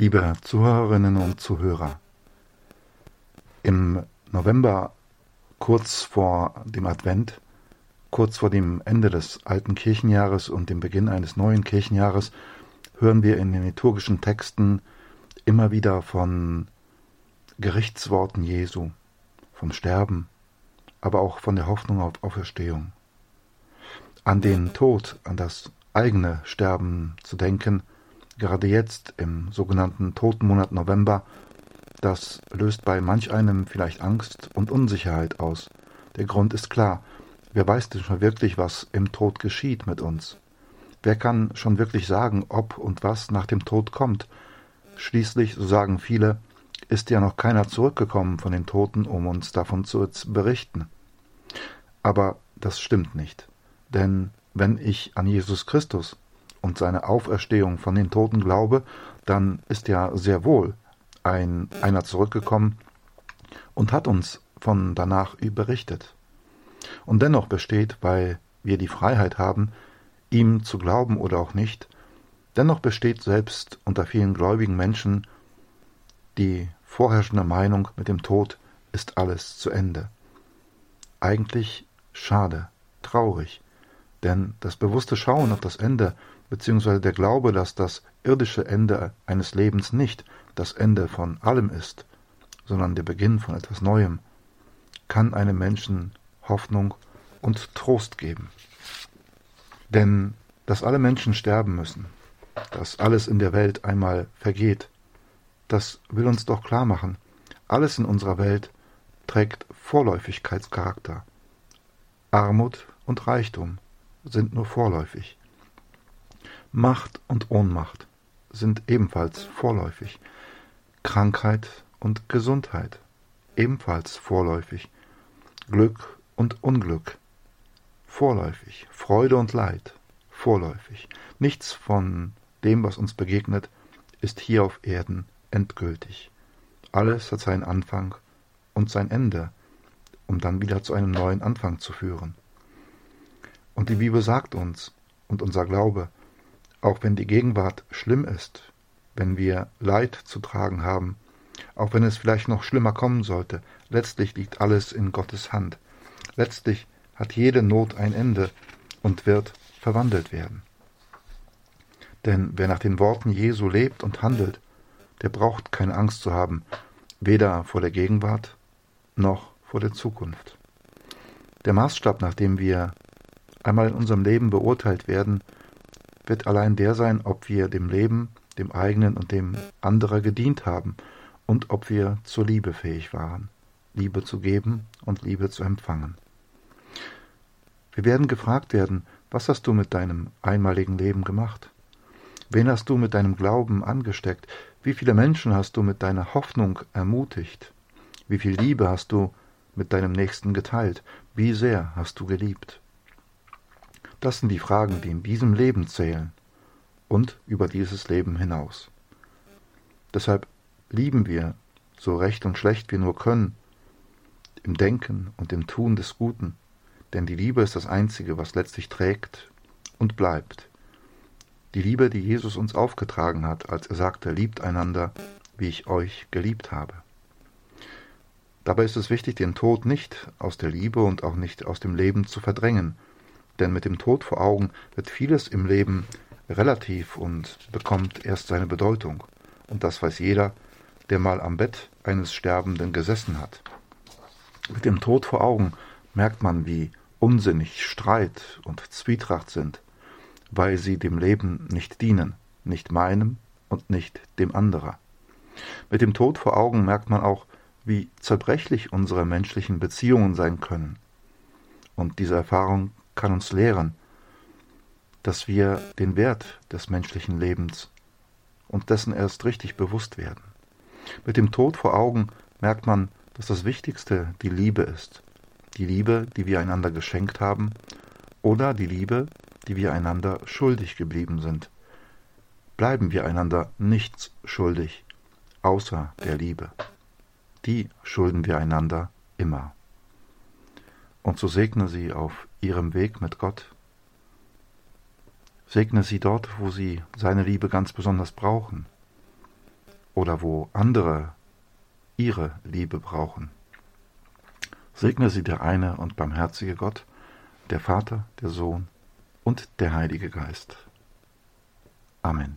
Liebe Zuhörerinnen und Zuhörer, im November, kurz vor dem Advent, kurz vor dem Ende des alten Kirchenjahres und dem Beginn eines neuen Kirchenjahres, hören wir in den liturgischen Texten immer wieder von Gerichtsworten Jesu, vom Sterben, aber auch von der Hoffnung auf Auferstehung. An den Tod, an das eigene Sterben zu denken, gerade jetzt im sogenannten Totenmonat November, das löst bei manch einem vielleicht Angst und Unsicherheit aus. Der Grund ist klar. Wer weiß denn schon wirklich, was im Tod geschieht mit uns? Wer kann schon wirklich sagen, ob und was nach dem Tod kommt? Schließlich, so sagen viele, ist ja noch keiner zurückgekommen von den Toten, um uns davon zu berichten. Aber das stimmt nicht. Denn wenn ich an Jesus Christus, und seine Auferstehung von den Toten glaube, dann ist ja sehr wohl ein, einer zurückgekommen und hat uns von danach berichtet. Und dennoch besteht, weil wir die Freiheit haben, ihm zu glauben oder auch nicht, dennoch besteht selbst unter vielen gläubigen Menschen die vorherrschende Meinung, mit dem Tod ist alles zu Ende. Eigentlich schade, traurig, denn das bewusste Schauen auf das Ende beziehungsweise der Glaube, dass das irdische Ende eines Lebens nicht das Ende von allem ist, sondern der Beginn von etwas Neuem, kann einem Menschen Hoffnung und Trost geben. Denn dass alle Menschen sterben müssen, dass alles in der Welt einmal vergeht, das will uns doch klar machen. Alles in unserer Welt trägt Vorläufigkeitscharakter. Armut und Reichtum sind nur vorläufig. Macht und Ohnmacht sind ebenfalls vorläufig. Krankheit und Gesundheit ebenfalls vorläufig. Glück und Unglück vorläufig. Freude und Leid vorläufig. Nichts von dem, was uns begegnet, ist hier auf Erden endgültig. Alles hat seinen Anfang und sein Ende, um dann wieder zu einem neuen Anfang zu führen. Und die Bibel sagt uns, und unser Glaube, auch wenn die Gegenwart schlimm ist, wenn wir Leid zu tragen haben, auch wenn es vielleicht noch schlimmer kommen sollte, letztlich liegt alles in Gottes Hand. Letztlich hat jede Not ein Ende und wird verwandelt werden. Denn wer nach den Worten Jesu lebt und handelt, der braucht keine Angst zu haben, weder vor der Gegenwart noch vor der Zukunft. Der Maßstab, nach dem wir einmal in unserem Leben beurteilt werden, wird allein der sein, ob wir dem Leben, dem eigenen und dem anderer gedient haben und ob wir zur Liebe fähig waren, Liebe zu geben und Liebe zu empfangen. Wir werden gefragt werden, was hast du mit deinem einmaligen Leben gemacht? Wen hast du mit deinem Glauben angesteckt? Wie viele Menschen hast du mit deiner Hoffnung ermutigt? Wie viel Liebe hast du mit deinem Nächsten geteilt? Wie sehr hast du geliebt? Das sind die Fragen, die in diesem Leben zählen und über dieses Leben hinaus. Deshalb lieben wir, so recht und schlecht wir nur können, im Denken und im Tun des Guten, denn die Liebe ist das Einzige, was letztlich trägt und bleibt. Die Liebe, die Jesus uns aufgetragen hat, als er sagte, liebt einander, wie ich euch geliebt habe. Dabei ist es wichtig, den Tod nicht aus der Liebe und auch nicht aus dem Leben zu verdrängen, denn mit dem Tod vor Augen wird vieles im Leben relativ und bekommt erst seine Bedeutung. Und das weiß jeder, der mal am Bett eines Sterbenden gesessen hat. Mit dem Tod vor Augen merkt man, wie unsinnig Streit und Zwietracht sind, weil sie dem Leben nicht dienen, nicht meinem und nicht dem anderer. Mit dem Tod vor Augen merkt man auch, wie zerbrechlich unsere menschlichen Beziehungen sein können. Und diese Erfahrung kann uns lehren, dass wir den Wert des menschlichen Lebens und dessen erst richtig bewusst werden. Mit dem Tod vor Augen merkt man, dass das Wichtigste die Liebe ist. Die Liebe, die wir einander geschenkt haben, oder die Liebe, die wir einander schuldig geblieben sind. Bleiben wir einander nichts schuldig, außer der Liebe. Die schulden wir einander immer und so segne sie auf ihrem Weg mit Gott. Segne sie dort, wo sie seine Liebe ganz besonders brauchen. oder wo andere ihre Liebe brauchen. Segne sie der eine und barmherzige Gott, der Vater, der Sohn und der Heilige Geist. Amen.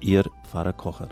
Ihr Pfarrer Kocher.